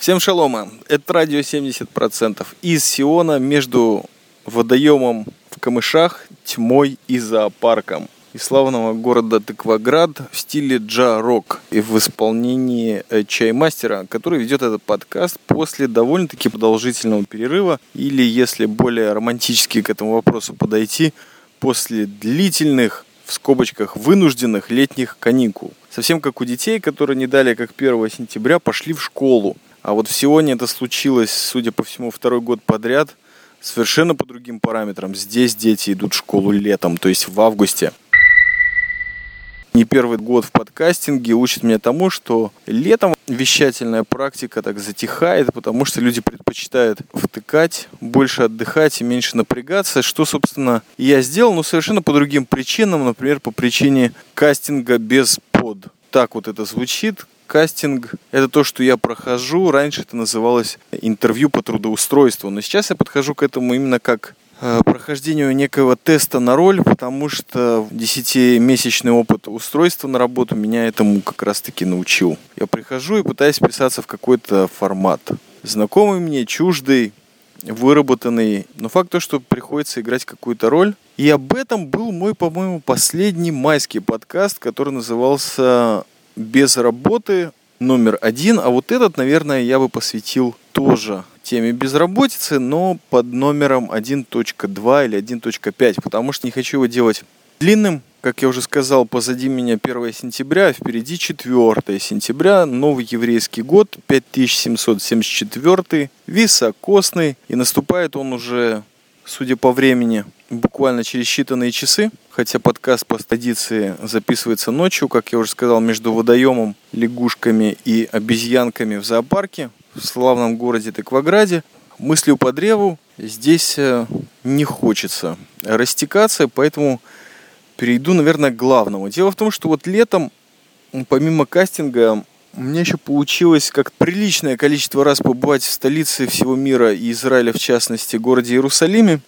Всем шалома. Это радио 70% из Сиона между водоемом в камышах, тьмой и зоопарком. Из славного города Тыкваград в стиле джа-рок и в исполнении э, чаймастера, который ведет этот подкаст после довольно-таки продолжительного перерыва или, если более романтически к этому вопросу подойти, после длительных, в скобочках, вынужденных летних каникул. Совсем как у детей, которые не далее как 1 сентября пошли в школу. А вот в Сионе это случилось, судя по всему, второй год подряд, совершенно по другим параметрам. Здесь дети идут в школу летом, то есть в августе. Не первый год в подкастинге учит меня тому, что летом вещательная практика так затихает, потому что люди предпочитают втыкать, больше отдыхать и меньше напрягаться, что, собственно, я сделал, но совершенно по другим причинам, например, по причине кастинга без под. Так вот это звучит, кастинг – это то, что я прохожу. Раньше это называлось интервью по трудоустройству. Но сейчас я подхожу к этому именно как э, прохождению некого теста на роль, потому что 10-месячный опыт устройства на работу меня этому как раз-таки научил. Я прихожу и пытаюсь вписаться в какой-то формат. Знакомый мне, чуждый, выработанный. Но факт то, что приходится играть какую-то роль. И об этом был мой, по-моему, последний майский подкаст, который назывался без работы номер один, а вот этот, наверное, я бы посвятил тоже теме безработицы, но под номером 1.2 или 1.5, потому что не хочу его делать длинным. Как я уже сказал, позади меня 1 сентября, а впереди 4 сентября, новый еврейский год, 5774, високосный, и наступает он уже, судя по времени, буквально через считанные часы, хотя подкаст по традиции записывается ночью, как я уже сказал, между водоемом, лягушками и обезьянками в зоопарке в славном городе Тыкваграде. Мыслью по древу здесь э, не хочется растекаться, поэтому перейду, наверное, к главному. Дело в том, что вот летом, помимо кастинга, у меня еще получилось как приличное количество раз побывать в столице всего мира и Израиля, в частности, городе Иерусалиме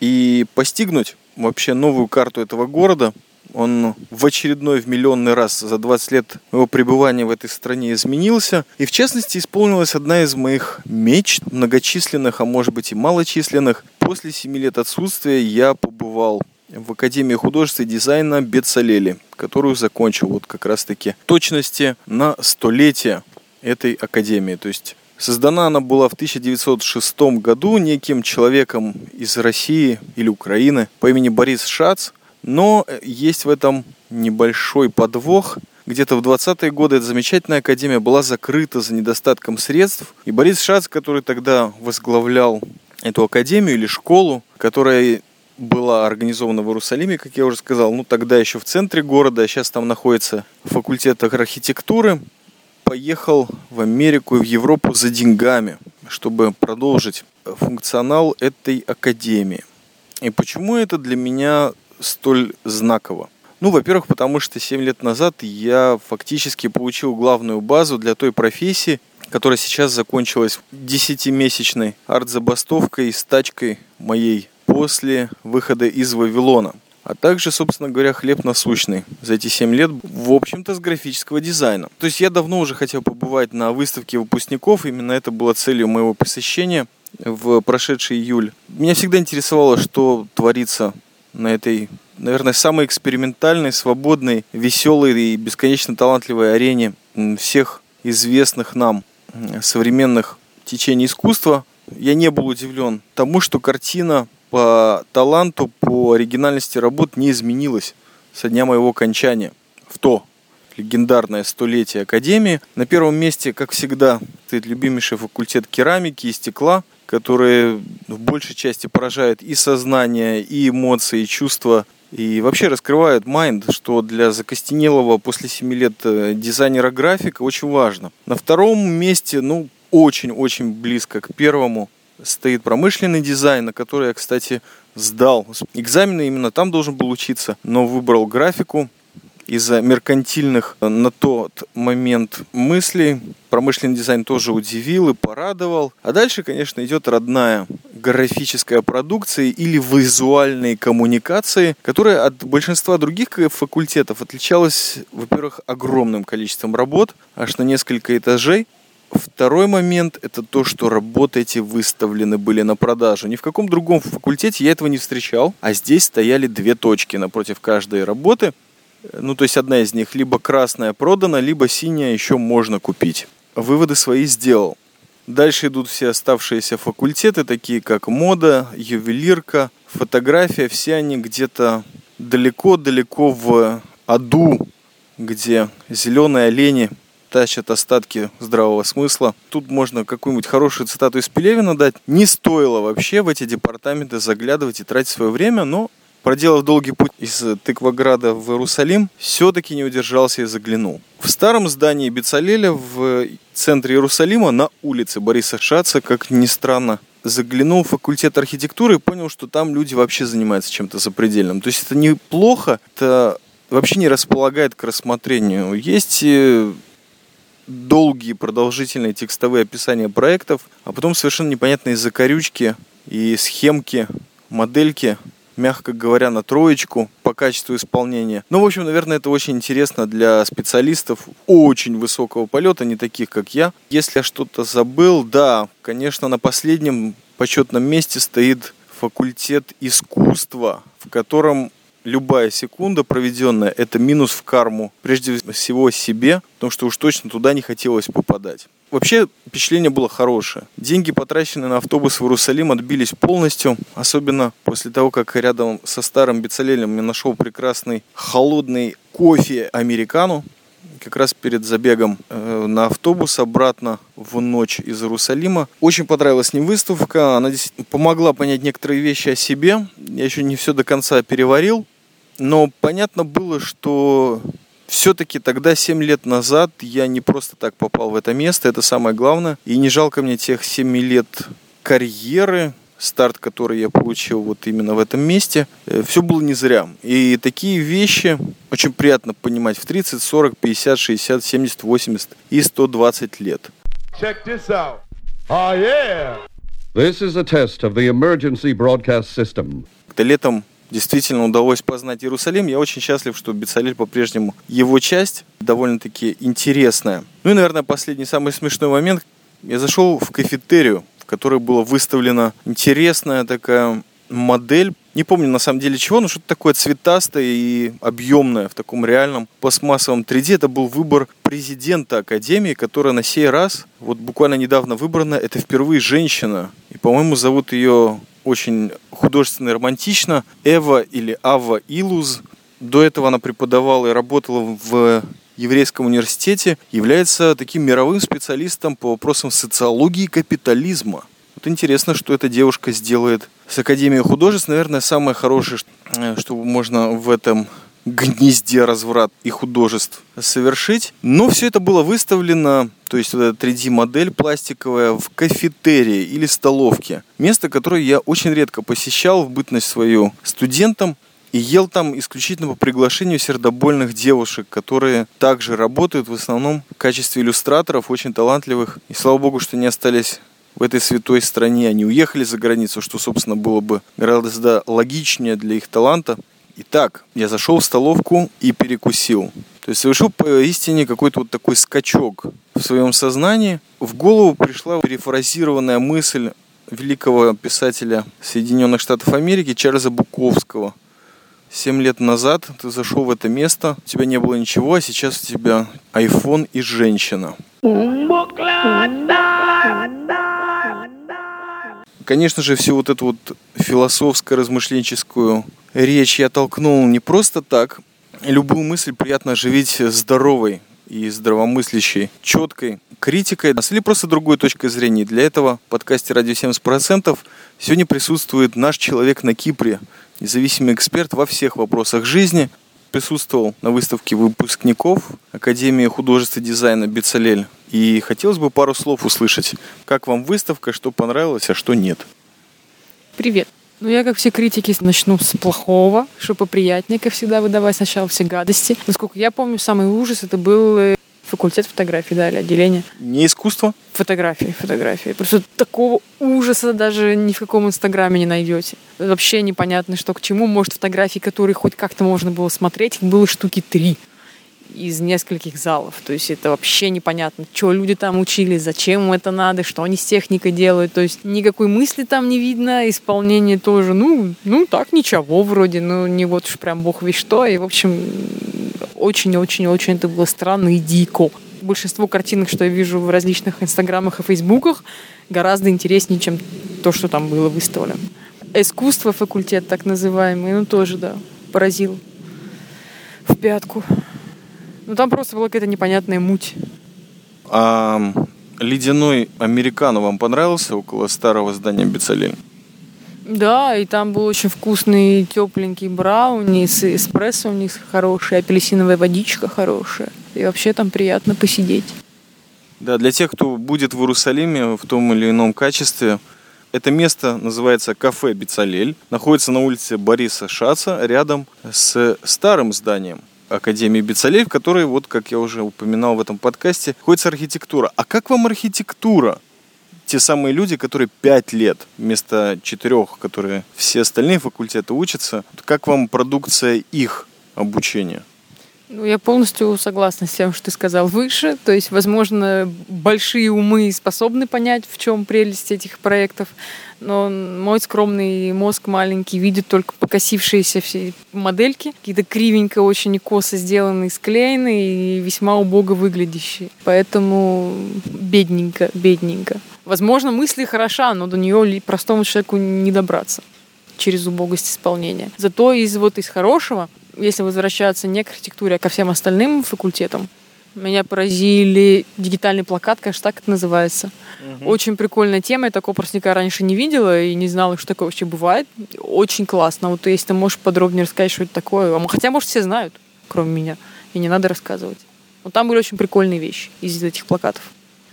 и постигнуть вообще новую карту этого города. Он в очередной, в миллионный раз за 20 лет его пребывания в этой стране изменился. И в частности исполнилась одна из моих мечт, многочисленных, а может быть и малочисленных. После 7 лет отсутствия я побывал в Академии художества и дизайна Бецалели, которую закончил вот как раз-таки точности на столетие этой академии. То есть Создана она была в 1906 году неким человеком из России или Украины по имени Борис Шац, но есть в этом небольшой подвох. Где-то в 20-е годы эта замечательная академия была закрыта за недостатком средств. И Борис Шац, который тогда возглавлял эту академию или школу, которая была организована в Иерусалиме, как я уже сказал, ну тогда еще в центре города, а сейчас там находится факультет архитектуры поехал в Америку и в Европу за деньгами, чтобы продолжить функционал этой академии. И почему это для меня столь знаково? Ну, во-первых, потому что 7 лет назад я фактически получил главную базу для той профессии, которая сейчас закончилась 10-месячной арт-забастовкой и стачкой моей после выхода из Вавилона а также, собственно говоря, хлеб насущный за эти 7 лет, в общем-то, с графического дизайна. То есть я давно уже хотел побывать на выставке выпускников, именно это было целью моего посещения в прошедший июль. Меня всегда интересовало, что творится на этой, наверное, самой экспериментальной, свободной, веселой и бесконечно талантливой арене всех известных нам современных течений искусства. Я не был удивлен тому, что картина по таланту, по оригинальности работ не изменилась со дня моего окончания в то легендарное столетие Академии. На первом месте, как всегда, стоит любимейший факультет керамики и стекла, который в большей части поражает и сознание, и эмоции, и чувства, и вообще раскрывает майнд, что для закостенелого после 7 лет э, дизайнера графика очень важно. На втором месте, ну, очень-очень близко к первому, стоит промышленный дизайн, на который я, кстати, сдал экзамены, именно там должен был учиться, но выбрал графику из-за меркантильных на тот момент мыслей. Промышленный дизайн тоже удивил и порадовал. А дальше, конечно, идет родная графическая продукция или визуальные коммуникации, которая от большинства других факультетов отличалась, во-первых, огромным количеством работ, аж на несколько этажей, Второй момент – это то, что работы эти выставлены были на продажу. Ни в каком другом факультете я этого не встречал, а здесь стояли две точки напротив каждой работы. Ну, то есть одна из них либо красная продана, либо синяя еще можно купить. Выводы свои сделал. Дальше идут все оставшиеся факультеты, такие как мода, ювелирка, фотография. Все они где-то далеко-далеко в аду, где зеленые олени тащат остатки здравого смысла. Тут можно какую-нибудь хорошую цитату из Пелевина дать. Не стоило вообще в эти департаменты заглядывать и тратить свое время, но проделав долгий путь из Тыкваграда в Иерусалим, все-таки не удержался и заглянул. В старом здании Бецалеля в центре Иерусалима на улице Бориса Шаца, как ни странно, заглянул в факультет архитектуры и понял, что там люди вообще занимаются чем-то запредельным. То есть это неплохо, это вообще не располагает к рассмотрению. Есть долгие продолжительные текстовые описания проектов, а потом совершенно непонятные закорючки и схемки, модельки, мягко говоря, на троечку по качеству исполнения. Ну, в общем, наверное, это очень интересно для специалистов очень высокого полета, не таких, как я. Если я что-то забыл, да, конечно, на последнем почетном месте стоит факультет искусства, в котором любая секунда проведенная – это минус в карму, прежде всего себе, потому что уж точно туда не хотелось попадать. Вообще впечатление было хорошее. Деньги, потраченные на автобус в Иерусалим, отбились полностью. Особенно после того, как рядом со старым Бецалелем я нашел прекрасный холодный кофе американу. Как раз перед забегом э, на автобус обратно в ночь из Иерусалима. Очень понравилась мне выставка. Она помогла понять некоторые вещи о себе. Я еще не все до конца переварил. Но понятно было, что все-таки тогда, 7 лет назад, я не просто так попал в это место, это самое главное. И не жалко мне тех 7 лет карьеры, старт, который я получил вот именно в этом месте, э, все было не зря. И такие вещи очень приятно понимать в 30, 40, 50, 60, 70, 80 и 120 лет. Check this out. Oh, yeah. This is a test of the emergency broadcast system. Летом действительно удалось познать Иерусалим. Я очень счастлив, что Бецалель по-прежнему его часть довольно-таки интересная. Ну и, наверное, последний самый смешной момент. Я зашел в кафетерию, в которой была выставлена интересная такая модель. Не помню на самом деле чего, но что-то такое цветастое и объемное в таком реальном пластмассовом 3D. Это был выбор президента Академии, которая на сей раз, вот буквально недавно выбрана, это впервые женщина. И, по-моему, зовут ее очень художественно и романтично. Эва или Ава Илуз. До этого она преподавала и работала в еврейском университете, является таким мировым специалистом по вопросам социологии капитализма. Вот интересно, что эта девушка сделает с Академией художеств. Наверное, самое хорошее, что можно в этом гнезде разврат и художеств совершить. Но все это было выставлено, то есть вот эта 3D-модель пластиковая в кафетерии или столовке. Место, которое я очень редко посещал в бытность свою студентом. И ел там исключительно по приглашению сердобольных девушек, которые также работают в основном в качестве иллюстраторов, очень талантливых. И слава богу, что не остались в этой святой стране. Они уехали за границу, что, собственно, было бы гораздо логичнее для их таланта. Итак, я зашел в столовку и перекусил. То есть совершил поистине какой-то вот такой скачок в своем сознании. В голову пришла перефразированная мысль великого писателя Соединенных Штатов Америки Чарльза Буковского. Семь лет назад ты зашел в это место, у тебя не было ничего, а сейчас у тебя iPhone и женщина. Конечно же, всю вот эту вот философско-размышленческую речь я толкнул не просто так. Любую мысль приятно оживить здоровой и здравомыслящей, четкой критикой или просто другой точкой зрения. Для этого в подкасте «Радио 70%» сегодня присутствует наш человек на Кипре, независимый эксперт во всех вопросах жизни. Присутствовал на выставке выпускников Академии художеств и дизайна «Бецалель». И хотелось бы пару слов услышать. Как вам выставка, что понравилось, а что нет? Привет. Ну, я, как все критики, начну с плохого, чтобы приятнее, как всегда, выдавать сначала все гадости. Насколько я помню, самый ужас это был э, факультет фотографии, да, или отделение. Не искусство? Фотографии, фотографии. Просто такого ужаса даже ни в каком инстаграме не найдете. Вообще непонятно, что к чему. Может, фотографии, которые хоть как-то можно было смотреть, их было штуки три. Из нескольких залов. То есть это вообще непонятно, что люди там учились, зачем им это надо, что они с техникой делают. То есть никакой мысли там не видно, исполнение тоже, ну, ну так, ничего вроде, ну не вот уж прям бог весь что. И, в общем, очень-очень-очень это было странно и дико. Большинство картинок, что я вижу в различных инстаграмах и фейсбуках, гораздо интереснее, чем то, что там было выставлено. Искусство факультет, так называемый, ну тоже, да, поразил в пятку. Ну там просто была какая-то непонятная муть. А ледяной американо вам понравился около старого здания Бицалель? Да, и там был очень вкусный тепленький брауни с эспрессо у них хороший, апельсиновая водичка хорошая. И вообще там приятно посидеть. Да, для тех, кто будет в Иерусалиме в том или ином качестве, это место называется кафе Бицалель. Находится на улице Бориса Шаца, рядом с старым зданием Академии Бицалель, в которой, вот как я уже упоминал в этом подкасте, находится архитектура. А как вам архитектура? те самые люди, которые пять лет вместо четырех, которые все остальные факультеты учатся, как вам продукция их обучения? Ну, я полностью согласна с тем, что ты сказал выше. То есть, возможно, большие умы способны понять, в чем прелесть этих проектов, но мой скромный мозг маленький видит только покосившиеся все модельки, какие-то кривенько, очень косо сделанные, склеенные и весьма убого выглядящие. Поэтому бедненько, бедненько. Возможно, мысли хороша, но до нее простому человеку не добраться через убогость исполнения. Зато из вот из хорошего если возвращаться не к архитектуре, а ко всем остальным факультетам, меня поразили дигитальный плакат, конечно, так это называется. Угу. Очень прикольная тема. Я такого никогда раньше не видела и не знала, что такое вообще бывает. Очень классно. Вот если ты можешь подробнее рассказать, что это такое. А хотя, может, все знают, кроме меня. И не надо рассказывать. Но там были очень прикольные вещи из этих плакатов.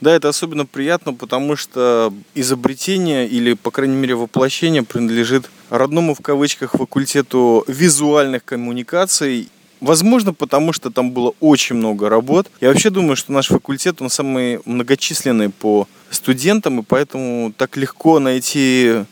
Да, это особенно приятно, потому что изобретение или, по крайней мере, воплощение принадлежит родному в кавычках факультету визуальных коммуникаций Возможно, потому что там было очень много работ. Я вообще думаю, что наш факультет, он самый многочисленный по студентам, и поэтому так легко найти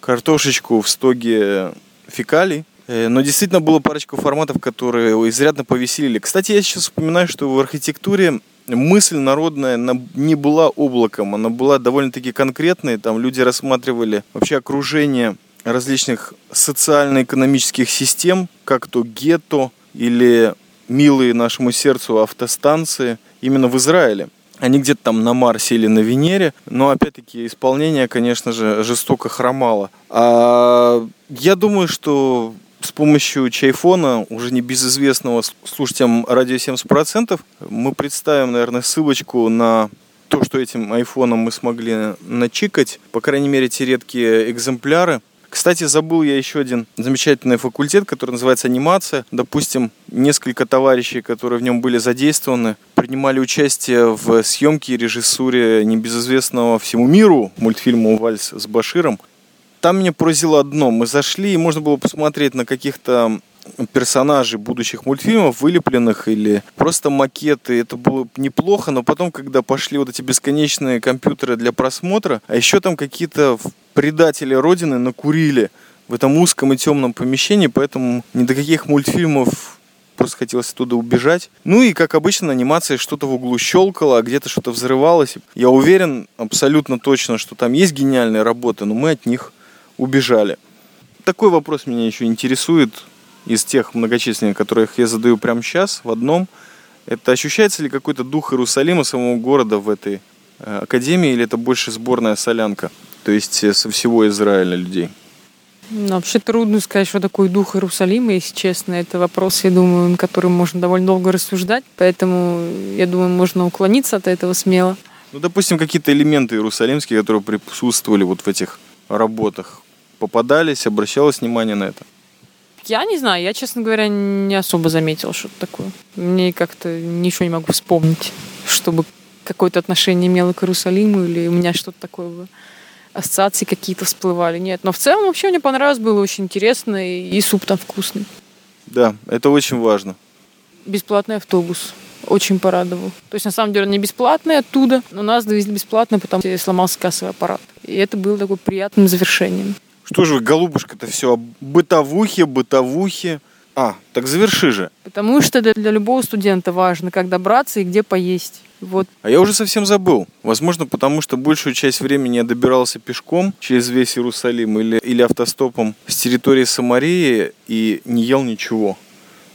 картошечку в стоге фекалий. Э, но действительно было парочку форматов, которые изрядно повеселили. Кстати, я сейчас вспоминаю, что в архитектуре мысль народная она не была облаком, она была довольно-таки конкретной. Там люди рассматривали вообще окружение различных социально-экономических систем, как то гетто или милые нашему сердцу автостанции именно в Израиле. Они где-то там на Марсе или на Венере, но опять-таки исполнение, конечно же, жестоко хромало. А я думаю, что с помощью чайфона, уже не безызвестного слушателям радио 70%, мы представим, наверное, ссылочку на то, что этим айфоном мы смогли начикать, по крайней мере, те редкие экземпляры. Кстати, забыл я еще один замечательный факультет, который называется анимация. Допустим, несколько товарищей, которые в нем были задействованы, принимали участие в съемке и режиссуре небезызвестного всему миру мультфильма «Вальс с Баширом». Там меня поразило одно. Мы зашли, и можно было посмотреть на каких-то персонажей будущих мультфильмов, вылепленных или просто макеты. Это было неплохо, но потом, когда пошли вот эти бесконечные компьютеры для просмотра, а еще там какие-то предатели Родины накурили в этом узком и темном помещении, поэтому ни до каких мультфильмов просто хотелось оттуда убежать. Ну и, как обычно, анимация что-то в углу щелкала, а где-то что-то взрывалось. Я уверен абсолютно точно, что там есть гениальные работы, но мы от них убежали. Такой вопрос меня еще интересует из тех многочисленных, которых я задаю прямо сейчас, в одном. Это ощущается ли какой-то дух Иерусалима, самого города в этой э, академии, или это больше сборная солянка, то есть э, со всего Израиля людей? Ну, вообще трудно сказать, что такое дух Иерусалима, если честно. Это вопрос, я думаю, на котором можно довольно долго рассуждать, поэтому, я думаю, можно уклониться от этого смело. Ну, допустим, какие-то элементы иерусалимские, которые присутствовали вот в этих работах попадались, обращалось внимание на это? Я не знаю, я, честно говоря, не особо заметила что-то такое. Мне как-то ничего не могу вспомнить, чтобы какое-то отношение имело к Иерусалиму или у меня что-то такое было. Ассоциации какие-то всплывали. Нет, но в целом вообще мне понравилось, было очень интересно, и суп там вкусный. Да, это очень важно. Бесплатный автобус очень порадовал. То есть, на самом деле, он не бесплатный оттуда, но нас довезли бесплатно, потому что сломался кассовый аппарат. И это было такой приятным завершением. Что же вы, голубушка-то все, бытовухи, бытовухи. А, так заверши же. Потому что для, для любого студента важно, как добраться и где поесть. Вот. А я уже совсем забыл. Возможно, потому что большую часть времени я добирался пешком через весь Иерусалим или, или автостопом с территории Самарии и не ел ничего.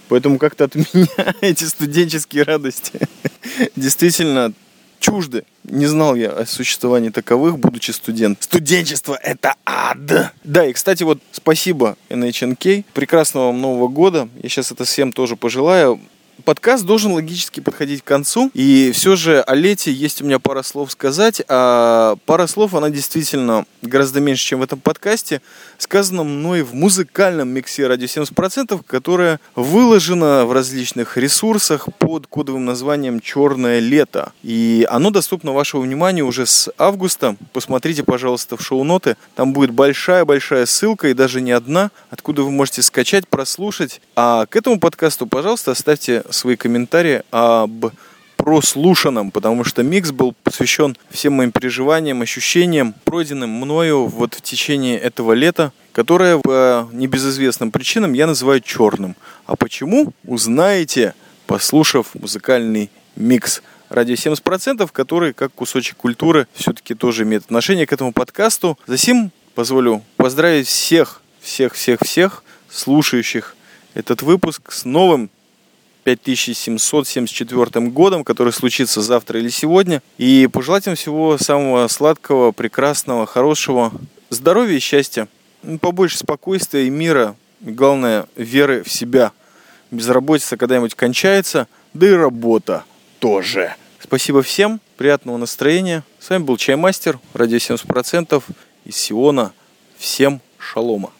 Поэтому как-то от меня эти студенческие радости действительно чужды. Не знал я о существовании таковых, будучи студент. Студенчество – это ад! Да, и, кстати, вот спасибо NHNK. Прекрасного вам Нового года. Я сейчас это всем тоже пожелаю подкаст должен логически подходить к концу. И все же о лете есть у меня пара слов сказать. А пара слов, она действительно гораздо меньше, чем в этом подкасте, сказана мной в музыкальном миксе «Радио 70%», которое выложено в различных ресурсах под кодовым названием «Черное лето». И оно доступно вашему вниманию уже с августа. Посмотрите, пожалуйста, в шоу-ноты. Там будет большая-большая ссылка, и даже не одна, откуда вы можете скачать, прослушать. А к этому подкасту, пожалуйста, оставьте свои комментарии об прослушанном, потому что микс был посвящен всем моим переживаниям, ощущениям, пройденным мною вот в течение этого лета, которое по небезызвестным причинам я называю черным. А почему, узнаете, послушав музыкальный микс радио 70%, который, как кусочек культуры, все-таки тоже имеет отношение к этому подкасту. Затем позволю поздравить всех, всех, всех, всех слушающих этот выпуск с новым 5774 годом, который случится завтра или сегодня. И пожелать им всего самого сладкого, прекрасного, хорошего здоровья и счастья. Ну, побольше спокойствия и мира. И главное, веры в себя. Безработица когда-нибудь кончается, да и работа тоже. Спасибо всем, приятного настроения. С вами был Чаймастер, радио 70% из Сиона. Всем шалома.